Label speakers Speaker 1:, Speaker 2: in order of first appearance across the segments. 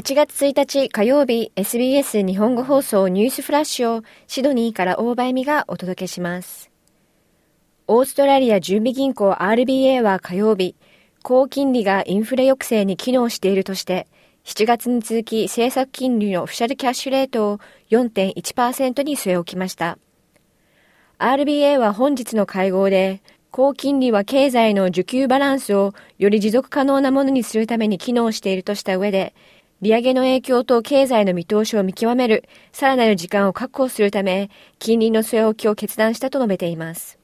Speaker 1: 8月1日火曜日 SBS 日本語放送ニュースフラッシュをシドニーから大場恵美がお届けします。オーストラリア準備銀行 RBA は火曜日、高金利がインフレ抑制に機能しているとして、7月に続き政策金利のオフィシャルキャッシュレートを4.1%に据え置きました。RBA は本日の会合で、高金利は経済の需給バランスをより持続可能なものにするために機能しているとした上で、利上げの影響と経済の見通しを見極める、さらなる時間を確保するため、金利の据え置きを決断したと述べています。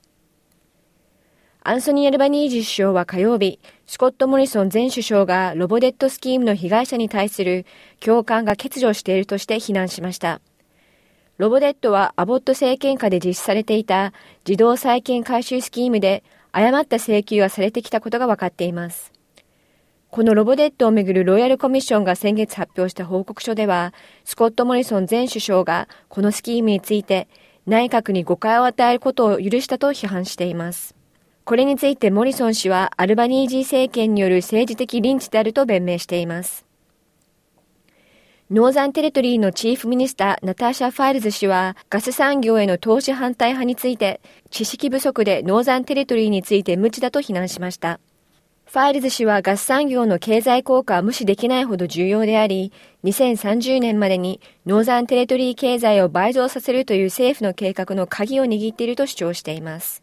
Speaker 1: アンソニー・アルバニージ首相は火曜日、スコット・モリソン前首相がロボデットスキームの被害者に対する共感が欠如しているとして非難しました。ロボデットはアボット政権下で実施されていた自動債権回収スキームで誤った請求がされてきたことが分かっています。このロボデットをめぐるロイヤルコミッションが先月発表した報告書では、スコット・モリソン前首相がこのスキームについて内閣に誤解を与えることを許したと批判しています。これについてモリソン氏はアルバニージー政権による政治的リンチであると弁明しています。ノーザンテリトリーのチーフミニスターナターシャ・ファイルズ氏はガス産業への投資反対派について知識不足でノーザンテリトリーについて無知だと非難しました。ファイルズ氏はガス産業の経済効果は無視できないほど重要であり、2030年までにノーザンテリトリー経済を倍増させるという政府の計画の鍵を握っていると主張しています。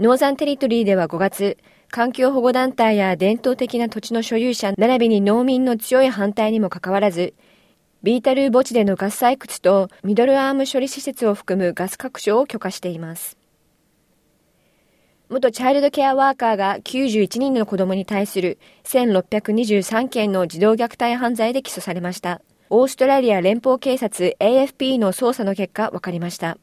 Speaker 1: ノーザンテリトリーでは5月、環境保護団体や伝統的な土地の所有者並びに農民の強い反対にもかかわらず、ビータルー盆地でのガス採掘とミドルアーム処理施設を含むガス拡張を許可しています。元チャイルドケアワーカーが91人の子供に対する1623件の児童虐待犯罪で起訴されました。オーストラリア連邦警察 AFP の捜査の結果分かりました。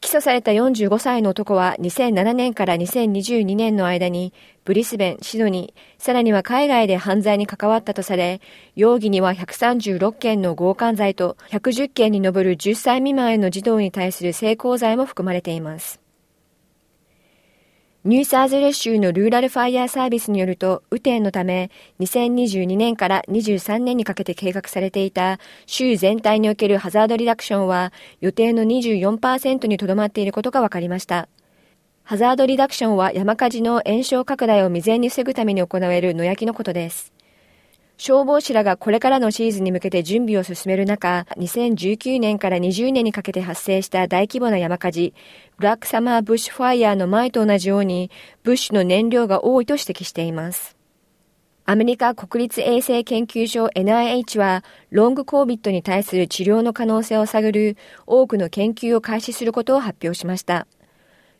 Speaker 1: 起訴された45歳の男は2007年から2022年の間にブリスベン、シドニー、さらには海外で犯罪に関わったとされ、容疑には136件の強姦罪と110件に上る10歳未満への児童に対する性交罪も含まれています。ニューサーズレ州のルーラルファイヤーサービスによると、雨天のため、2022年から23年にかけて計画されていた州全体におけるハザードリダクションは予定の24%にとどまっていることが分かりました。ハザードリダクションは山火事の延焼拡大を未然に防ぐために行われる野焼きのことです。消防士らがこれからのシーズンに向けて準備を進める中、2019年から20年にかけて発生した大規模な山火事、ブラックサマーブッシュファイヤーの前と同じように、ブッシュの燃料が多いと指摘しています。アメリカ国立衛生研究所 NIH は、ロングコービットに対する治療の可能性を探る多くの研究を開始することを発表しました。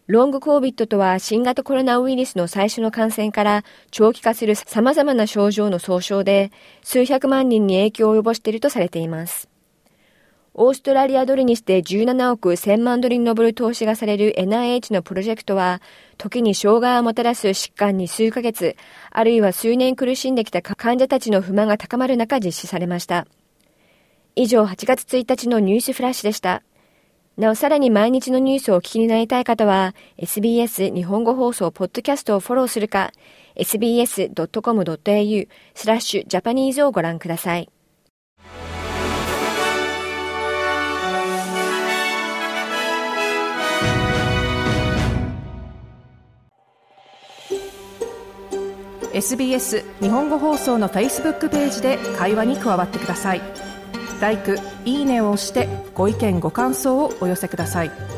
Speaker 1: ロングコービットとは新型コロナウイルスの最初の感染から長期化する様々な症状の総称で数百万人に影響を及ぼしているとされています。オーストラリアドルにして17億1000万ドルに上る投資がされる NIH のプロジェクトは、時に障害をもたらす疾患に数ヶ月、あるいは数年苦しんできた患者たちの不満が高まる中実施されました。以上8月1日のニュースフラッシュでした。なおさらに毎日のニュースをお聞きになりたい方は、SBS 日本語放送ポッドキャストをフォローするか、sbs.com.au スラッシュジャパニーズをご覧ください。
Speaker 2: SBS 日本語放送の Facebook ページで会話に加わってください。「LIKE」「いいね」を押してご意見ご感想をお寄せください。